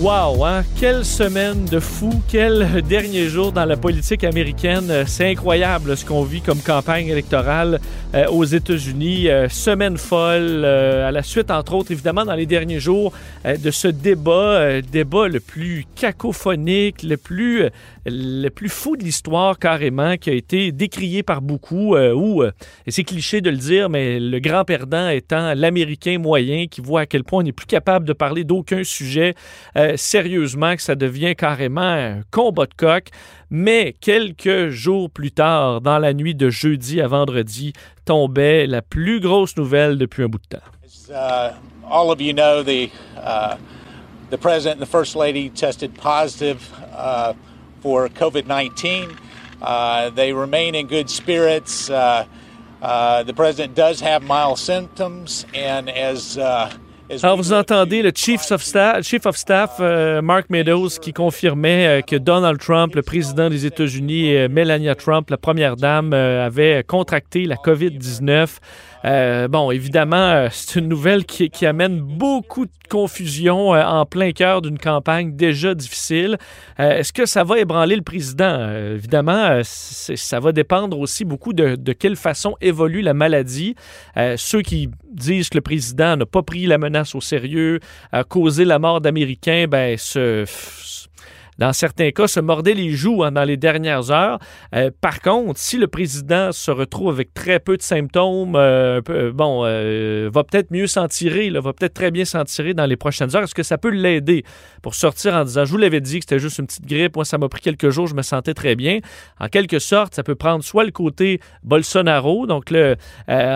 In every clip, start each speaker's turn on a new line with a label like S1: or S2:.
S1: Wow, hein? Quelle semaine de fou, quel dernier jour dans la politique américaine. C'est incroyable ce qu'on vit comme campagne électorale euh, aux États-Unis. Euh, semaine folle, euh, à la suite, entre autres, évidemment, dans les derniers jours, euh, de ce débat, euh, débat le plus cacophonique, le plus, euh, fou de l'histoire carrément, qui a été décrié par beaucoup, euh, où, euh, et c'est cliché de le dire, mais le grand perdant étant l'Américain moyen qui voit à quel point on n'est plus capable de parler d'aucun sujet sérieusement, que ça devient carrément un combat de coq. Mais quelques jours plus tard, dans la nuit de jeudi à vendredi, tombait la plus grosse nouvelle depuis un bout de temps.
S2: Uh, all of you know, the uh, the president and the first lady tested positive uh, for COVID nineteen. Uh, they remain in good spirits. Uh, uh, the president does have mild symptoms, and as
S1: Alors, vous entendez le Chief of Staff, Chief of Staff euh, Mark Meadows qui confirmait euh, que Donald Trump, le président des États-Unis, et euh, Melania Trump, la première dame, avaient contracté la COVID-19. Euh, bon, évidemment, c'est une nouvelle qui, qui amène beaucoup de confusion en plein cœur d'une campagne déjà difficile. Est-ce que ça va ébranler le président? Évidemment, ça va dépendre aussi beaucoup de, de quelle façon évolue la maladie. Ceux qui disent que le président n'a pas pris la menace au sérieux, a causé la mort d'Américains, ben, se, dans certains cas, se mordaient les joues hein, dans les dernières heures. Euh, par contre, si le président se retrouve avec très peu de symptômes, euh, euh, bon, va peut-être mieux s'en tirer, là, va peut-être très bien s'en tirer dans les prochaines heures. Est-ce que ça peut l'aider? Pour sortir en disant, je vous l'avais dit que c'était juste une petite grippe, moi ça m'a pris quelques jours, je me sentais très bien. En quelque sorte, ça peut prendre soit le côté Bolsonaro, donc le,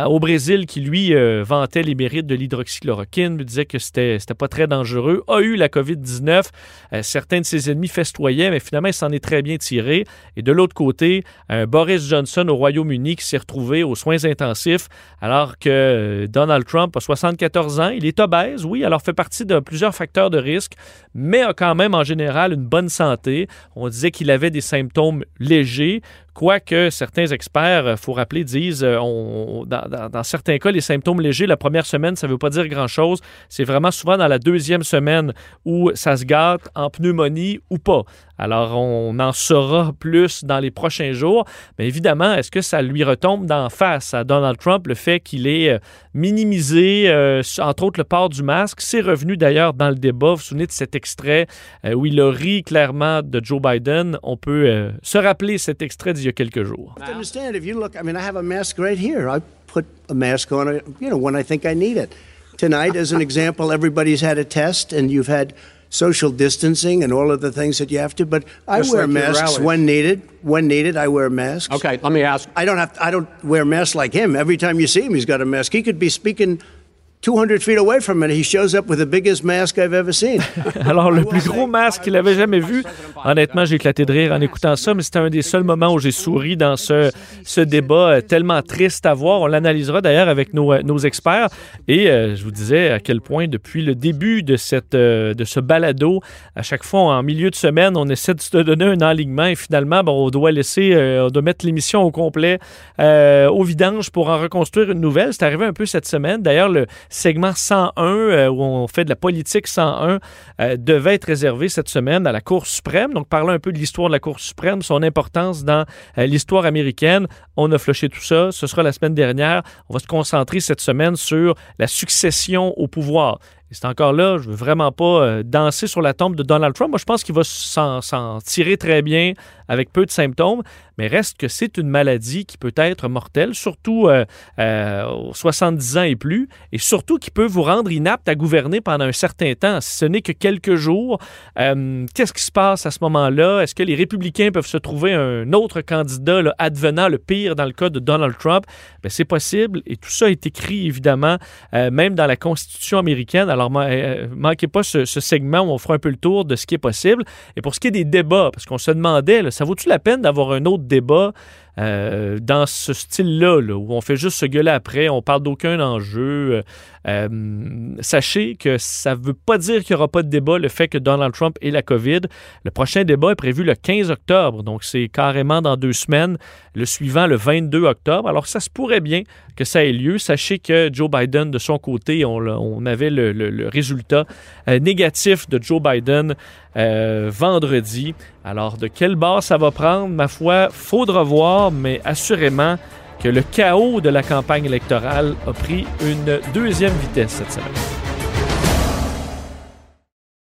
S1: au Brésil, qui lui vantait les mérites de l'hydroxychloroquine, disait que c'était c'était pas très dangereux, a eu la COVID-19. Euh, certains de ses ennemis mais finalement, il s'en est très bien tiré. Et de l'autre côté, un Boris Johnson au Royaume-Uni qui s'est retrouvé aux soins intensifs, alors que euh, Donald Trump a 74 ans. Il est obèse, oui, alors fait partie de plusieurs facteurs de risque, mais a quand même en général une bonne santé. On disait qu'il avait des symptômes légers. Quoique certains experts, il faut rappeler, disent, euh, dans, certains cas, les symptômes légers, la première semaine, ça ne veut pas dire grand-chose. C'est vraiment souvent dans la deuxième semaine où ça se gâte en pneumonie ou pas. Alors, on en saura plus dans les prochains jours. Mais évidemment, est-ce que ça lui retombe d'en face? À Donald Trump, le fait qu'il ait euh, minimisé, euh, entre autres, le port du masque? C'est revenu d'ailleurs dans le débat. Vous vous souvenez de cet extrait euh, où il a ri clairement de Joe Biden? On peut euh, se rappeler cet extrait d'il y a quelques jours.
S3: to understand if you look, I mean, I have a mask right here. I put a mask on, you know, when I think I need it. Tonight, as an example, everybody's had a test and you've had social distancing and all of the things that you have to. But I
S4: Just
S3: wear
S4: like
S3: masks when needed. When needed, I wear masks.
S4: Okay, let me ask.
S3: I don't have. I don't wear masks like him. Every time you see him, he's got a mask. He could be speaking 200 feet away from it. He shows up with the biggest mask I've ever seen.
S1: Alors, le plus gros masque qu'il avait jamais vu. Honnêtement, j'ai éclaté de rire en écoutant ça, mais c'était un des seuls moments où j'ai souri dans ce, ce débat euh, tellement triste à voir. On l'analysera d'ailleurs avec nos, euh, nos experts. Et euh, je vous disais à quel point, depuis le début de, cette, de ce balado, à chaque fois, en milieu de semaine, on essaie de se donner un alignement et finalement, bon, on doit laisser, on doit mettre l'émission au complet au vidange pour en reconstruire une nouvelle. C'est arrivé un peu cette semaine. D'ailleurs, le segment 101, euh, où on fait de la politique 101, euh, devait être réservé cette semaine à la Cour suprême. Donc, parler un peu de l'histoire de la Cour suprême, son importance dans euh, l'histoire américaine. On a flushé tout ça. Ce sera la semaine dernière. On va se concentrer cette semaine sur la succession au pouvoir. C'est encore là, je veux vraiment pas danser sur la tombe de Donald Trump. Moi, je pense qu'il va s'en tirer très bien avec peu de symptômes, mais reste que c'est une maladie qui peut être mortelle, surtout euh, euh, aux 70 ans et plus, et surtout qui peut vous rendre inapte à gouverner pendant un certain temps. Si ce n'est que quelques jours, euh, qu'est-ce qui se passe à ce moment-là? Est-ce que les républicains peuvent se trouver un autre candidat advenant le pire dans le cas de Donald Trump? Ben, c'est possible, et tout ça est écrit évidemment, même dans la Constitution américaine. Alors, man- manquez pas ce, segment où on fera un peu le tour de ce qui est possible. Et pour ce qui est des débats, parce qu'on se demandait, ça vaut-tu la peine d'avoir un autre débat euh, dans ce style-là, là, où on fait juste se gueuler après, on parle d'aucun enjeu. Euh, euh, sachez que ça ne veut pas dire qu'il n'y aura pas de débat, le fait que Donald Trump ait la COVID. Le prochain débat est prévu le 15 octobre, donc c'est carrément dans deux semaines. Le suivant, le 22 octobre. Alors, ça se pourrait bien que ça ait lieu. Sachez que Joe Biden, de son côté, on, avait le, résultat négatif de Joe Biden vendredi. Alors, de quel bord ça va prendre, ma foi, faudra voir, mais assurément que le chaos de la campagne électorale a pris une deuxième vitesse cette semaine.